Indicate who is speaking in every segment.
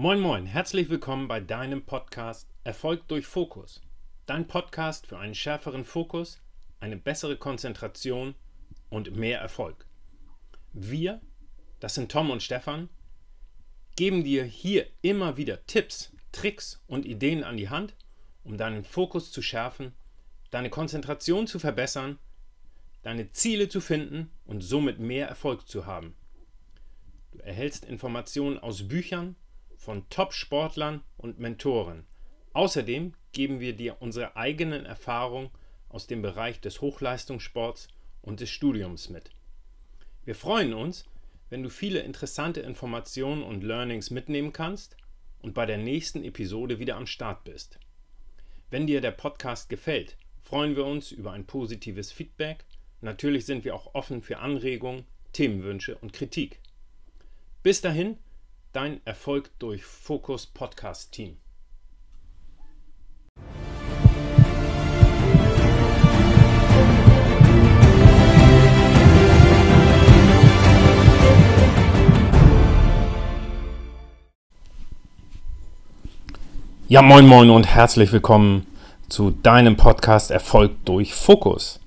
Speaker 1: Moin Moin, herzlich willkommen bei deinem Podcast Erfolg durch Fokus. Dein Podcast für einen schärferen Fokus, eine bessere Konzentration und mehr Erfolg. Wir, das sind Tom und Stefan, geben dir hier immer wieder Tipps, Tricks und Ideen an die Hand, um deinen Fokus zu schärfen, deine Konzentration zu verbessern, deine Ziele zu finden und somit mehr Erfolg zu haben. Du erhältst Informationen aus Büchern von Top-Sportlern und Mentoren. Außerdem geben wir dir unsere eigenen Erfahrungen aus dem Bereich des Hochleistungssports und des Studiums mit. Wir freuen uns, wenn du viele interessante Informationen und Learnings mitnehmen kannst und bei der nächsten Episode wieder am Start bist. Wenn dir der Podcast gefällt, freuen wir uns über ein positives Feedback. Natürlich sind wir auch offen für Anregungen, Themenwünsche und Kritik. Bis dahin, dein Erfolg durch Fokus Podcast Team. Ja, moin moin und herzlich willkommen zu deinem Podcast Erfolg durch Fokus.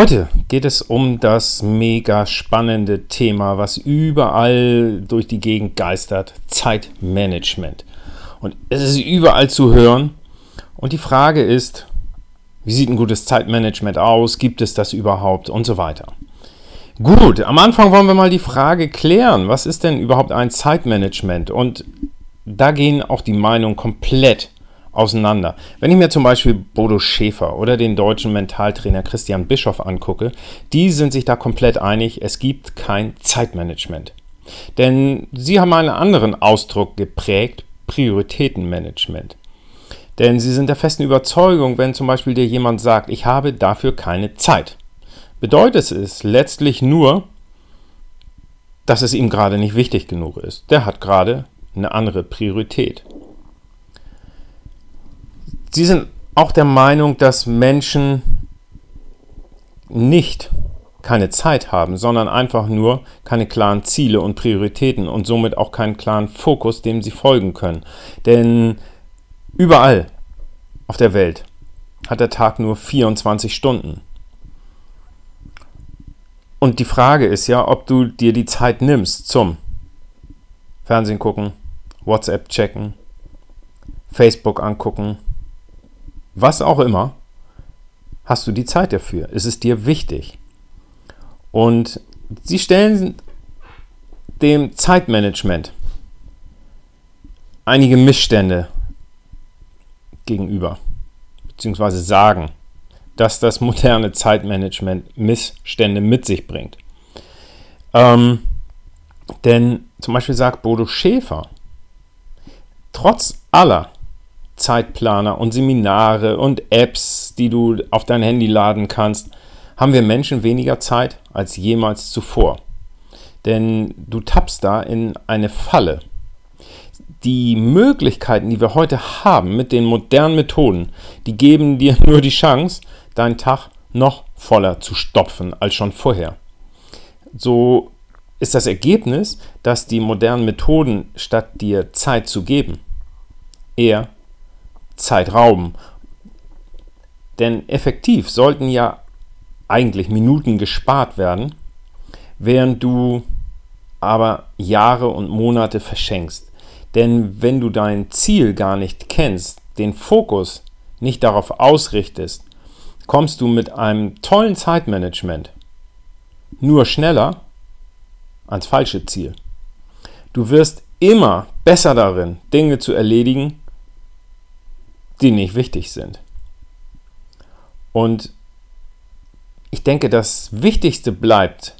Speaker 1: Heute geht es um das mega spannende Thema, was überall durch die Gegend geistert, Zeitmanagement. Und es ist überall zu hören. Und die Frage ist, wie sieht ein gutes Zeitmanagement aus? Gibt es das überhaupt? Und so weiter. Gut, am Anfang wollen wir mal die Frage klären, was ist denn überhaupt ein Zeitmanagement? Und da gehen auch die Meinungen komplett auseinander. Wenn ich mir zum Beispiel Bodo Schäfer oder den deutschen Mentaltrainer Christian Bischoff angucke, die sind sich da komplett einig, es gibt kein Zeitmanagement. Denn sie haben einen anderen Ausdruck geprägt, Prioritätenmanagement. Denn sie sind der festen Überzeugung, wenn zum Beispiel dir jemand sagt, ich habe dafür keine Zeit, bedeutet es letztlich nur, dass es ihm gerade nicht wichtig genug ist. Der hat gerade eine andere Priorität. Sie sind auch der Meinung, dass Menschen nicht keine Zeit haben, sondern einfach nur keine klaren Ziele und Prioritäten und somit auch keinen klaren Fokus, dem sie folgen können. Denn überall auf der Welt hat der Tag nur 24 Stunden. Und die Frage ist ja, ob du dir die Zeit nimmst zum Fernsehen gucken, WhatsApp checken, Facebook angucken, was auch immer, hast du die Zeit dafür. Ist es dir wichtig? Und sie stellen dem Zeitmanagement einige Missstände gegenüber, beziehungsweise sagen, dass das moderne Zeitmanagement Missstände mit sich bringt. Ähm, denn zum Beispiel sagt Bodo Schäfer, trotz aller Zeitplaner und Seminare und Apps, die du auf dein Handy laden kannst, haben wir Menschen weniger Zeit als jemals zuvor. Denn du tappst da in eine Falle. Die Möglichkeiten, die wir heute haben mit den modernen Methoden, die geben dir nur die Chance, deinen Tag noch voller zu stopfen als schon vorher. So ist das Ergebnis, dass die modernen Methoden, statt dir Zeit zu geben, eher Zeit rauben. Denn effektiv sollten ja eigentlich Minuten gespart werden, während du aber Jahre und Monate verschenkst. Denn wenn du dein Ziel gar nicht kennst, den Fokus nicht darauf ausrichtest, kommst du mit einem tollen Zeitmanagement nur schneller ans falsche Ziel. Du wirst immer besser darin, Dinge zu erledigen, die nicht wichtig sind. Und ich denke, das Wichtigste bleibt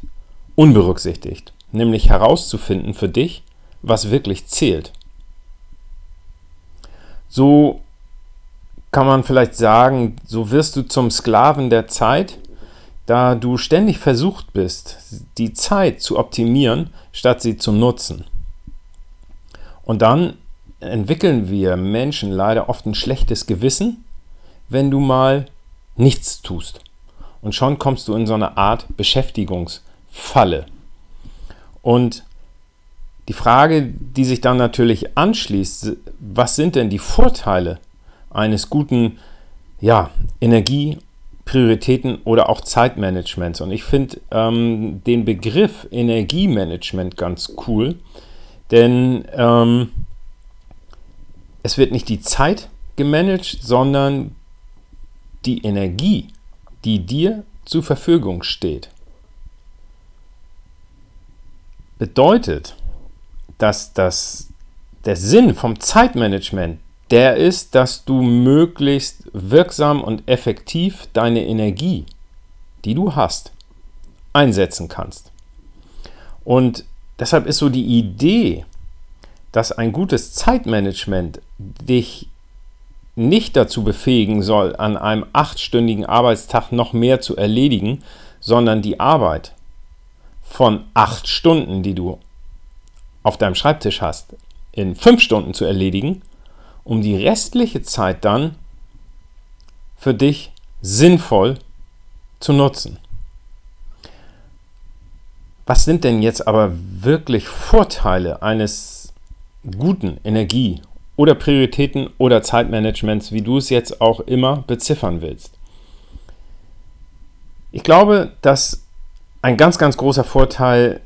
Speaker 1: unberücksichtigt, nämlich herauszufinden für dich, was wirklich zählt. So kann man vielleicht sagen, so wirst du zum Sklaven der Zeit, da du ständig versucht bist, die Zeit zu optimieren, statt sie zu nutzen. Und dann entwickeln wir Menschen leider oft ein schlechtes Gewissen, wenn du mal nichts tust. Und schon kommst du in so eine Art Beschäftigungsfalle. Und Die Frage, die sich dann natürlich anschließt, was sind denn die Vorteile eines guten ja, Energie- Prioritäten oder auch Zeitmanagements. Und ich finde ähm, den Begriff Energiemanagement ganz cool, denn ähm, es wird nicht die Zeit gemanagt, sondern die Energie, die dir zur Verfügung steht. Bedeutet, dass das, der Sinn vom Zeitmanagement der ist, dass du möglichst wirksam und effektiv deine Energie, die du hast, einsetzen kannst. Und deshalb ist so die Idee, dass ein gutes Zeitmanagement dich nicht dazu befähigen soll, an einem achtstündigen Arbeitstag noch mehr zu erledigen, sondern die Arbeit von acht Stunden, die du auf deinem Schreibtisch hast, in fünf Stunden zu erledigen um die restliche Zeit dann für dich sinnvoll zu nutzen. Was sind denn jetzt aber wirklich Vorteile eines guten Energie- oder Prioritäten oder Zeitmanagements, wie du es jetzt auch immer beziffern willst? Ich glaube, dass ein ganz, ganz großer Vorteil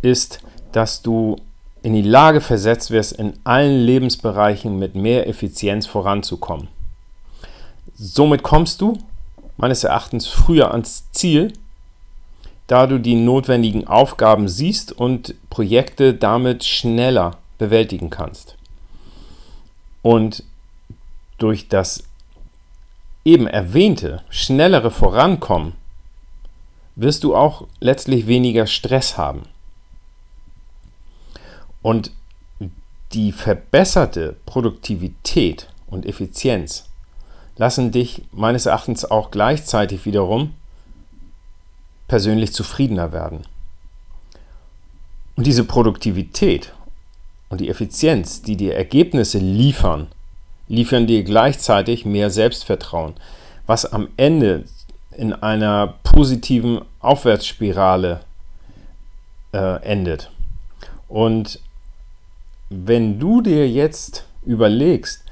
Speaker 1: ist, dass du in die Lage versetzt wirst, in allen Lebensbereichen mit mehr Effizienz voranzukommen. Somit kommst du meines Erachtens früher ans Ziel, da du die notwendigen Aufgaben siehst und Projekte damit schneller bewältigen kannst. Und durch das eben erwähnte schnellere Vorankommen wirst du auch letztlich weniger Stress haben. Und die verbesserte Produktivität und Effizienz lassen dich meines Erachtens auch gleichzeitig wiederum persönlich zufriedener werden. Und diese Produktivität und die Effizienz, die dir Ergebnisse liefern, liefern dir gleichzeitig mehr Selbstvertrauen, was am Ende in einer positiven Aufwärtsspirale äh, endet. Und wenn du dir jetzt überlegst,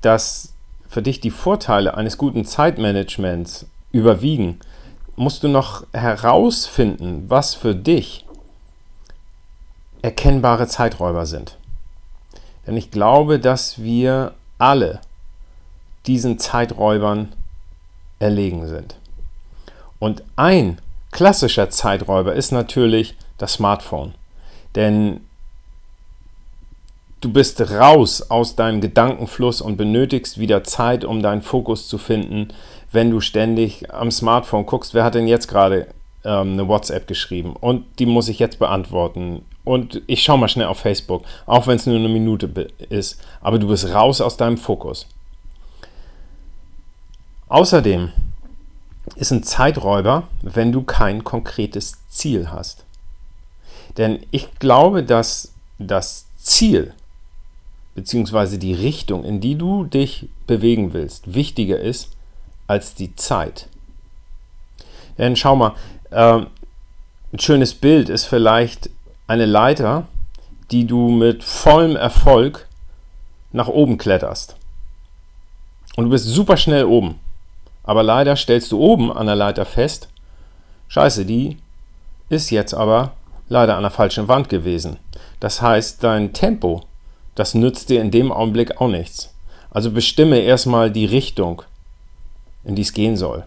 Speaker 1: dass für dich die Vorteile eines guten Zeitmanagements überwiegen, musst du noch herausfinden, was für dich erkennbare Zeiträuber sind. Denn ich glaube, dass wir alle diesen Zeiträubern erlegen sind. Und ein klassischer Zeiträuber ist natürlich das Smartphone. Denn du bist raus aus deinem Gedankenfluss und benötigst wieder Zeit, um deinen Fokus zu finden, wenn du ständig am Smartphone guckst, wer hat denn jetzt gerade ähm, eine WhatsApp geschrieben und die muss ich jetzt beantworten. Und ich schaue mal schnell auf Facebook, auch wenn es nur eine Minute ist, aber du bist raus aus deinem Fokus. Außerdem ist ein Zeiträuber, wenn du kein konkretes Ziel hast. Denn ich glaube, dass das Ziel beziehungsweise die Richtung, in die du dich bewegen willst, wichtiger ist als die Zeit. Denn schau mal, äh, ein schönes Bild ist vielleicht eine Leiter, die du mit vollem Erfolg nach oben kletterst. Und du bist super schnell oben. Aber leider stellst du oben an der Leiter fest, scheiße, die ist jetzt aber leider an der falschen Wand gewesen. Das heißt, dein Tempo das nützt dir in dem Augenblick auch nichts. Also bestimme erstmal die Richtung, in die es gehen soll.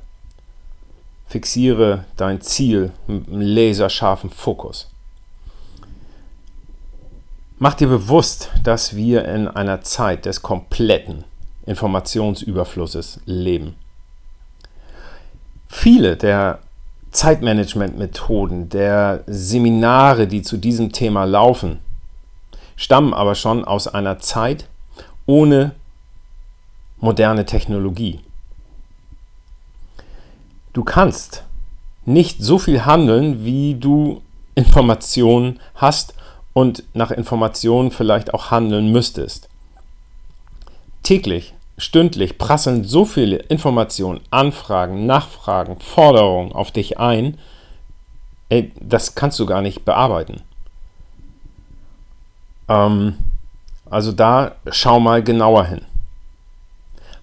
Speaker 1: Fixiere dein Ziel mit einem laserscharfen Fokus. Mach dir bewusst, dass wir in einer Zeit des kompletten Informationsüberflusses leben. Viele der Zeitmanagement-Methoden, der Seminare, die zu diesem Thema laufen, stammen aber schon aus einer Zeit ohne moderne Technologie. Du kannst nicht so viel handeln, wie du Informationen hast und nach Informationen vielleicht auch handeln müsstest. Täglich, stündlich prasseln so viele Informationen, Anfragen, Nachfragen, Forderungen auf dich ein, ey, das kannst du gar nicht bearbeiten. Ähm, also da schau mal genauer hin.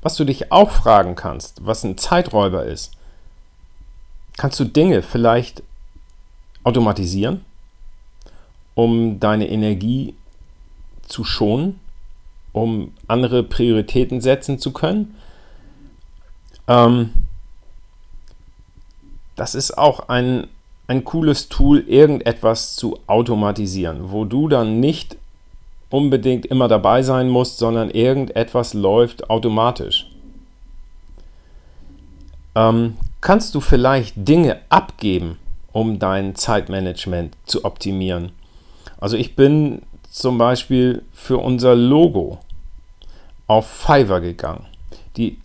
Speaker 1: Was du dich auch fragen kannst, was ein Zeiträuber ist, kannst du Dinge vielleicht automatisieren, um deine Energie zu schonen, um andere Prioritäten setzen zu können. Ähm, das ist auch ein, ein cooles Tool, irgendetwas zu automatisieren, wo du dann nicht unbedingt immer dabei sein musst, sondern irgendetwas läuft automatisch. Ähm, kannst du vielleicht Dinge abgeben, um dein Zeitmanagement zu optimieren? Also ich bin zum Beispiel für unser Logo auf Fiverr gegangen. Die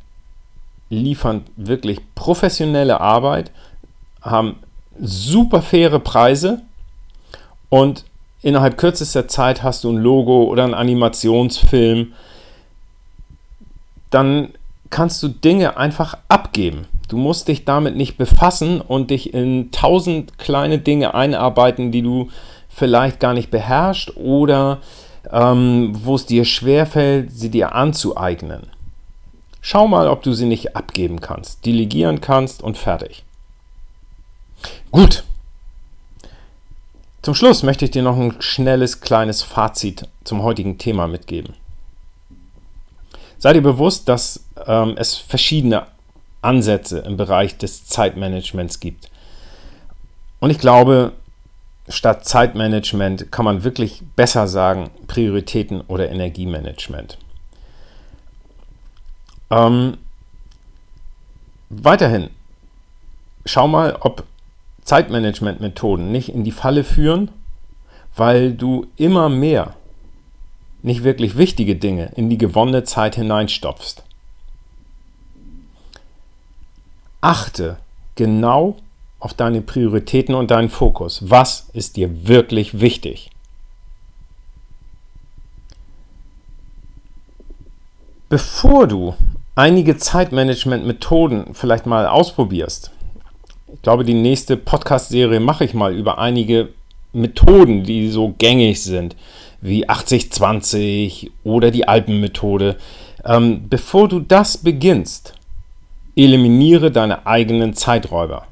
Speaker 1: liefern wirklich professionelle Arbeit, haben super faire Preise und innerhalb kürzester Zeit hast du ein Logo oder einen Animationsfilm. Dann kannst du Dinge einfach abgeben. Du musst dich damit nicht befassen und dich in tausend kleine Dinge einarbeiten, die du vielleicht gar nicht beherrscht oder ähm, wo es dir schwerfällt, sie dir anzueignen. Schau mal, ob du sie nicht abgeben kannst, delegieren kannst und fertig. Gut. Zum Schluss möchte ich dir noch ein schnelles kleines Fazit zum heutigen Thema mitgeben. Sei dir bewusst, dass ähm, es verschiedene Ansätze im Bereich des Zeitmanagements gibt. Und ich glaube, statt Zeitmanagement kann man wirklich besser sagen Prioritäten oder Energiemanagement. Ähm, weiterhin, schau mal, ob Zeitmanagement-Methoden nicht in die Falle führen, weil du immer mehr nicht wirklich wichtige Dinge in die gewonnene Zeit hineinstopfst. Achte genau auf deine Prioritäten und deinen Fokus. Was ist dir wirklich wichtig? Bevor du einige Zeitmanagement-Methoden vielleicht mal ausprobierst, ich glaube, die nächste Podcast-Serie mache ich mal über einige Methoden, die so gängig sind, wie 80-20 oder die Alpenmethode. Ähm, bevor du das beginnst, eliminiere deine eigenen Zeiträuber.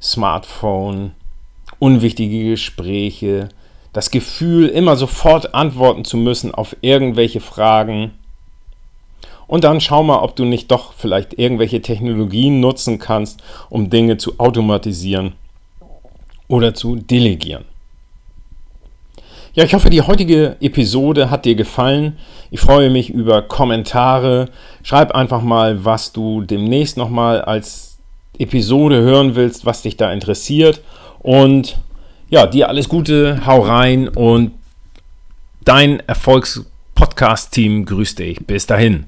Speaker 1: Smartphone, unwichtige Gespräche, das Gefühl, immer sofort antworten zu müssen auf irgendwelche Fragen. Und dann schau mal, ob du nicht doch vielleicht irgendwelche Technologien nutzen kannst, um Dinge zu automatisieren oder zu delegieren. Ja, ich hoffe, die heutige Episode hat dir gefallen. Ich freue mich über Kommentare. Schreib einfach mal, was du demnächst nochmal als Episode hören willst, was dich da interessiert. Und ja, dir alles Gute, hau rein und dein Erfolgs-Podcast-Team grüßt dich. Bis dahin.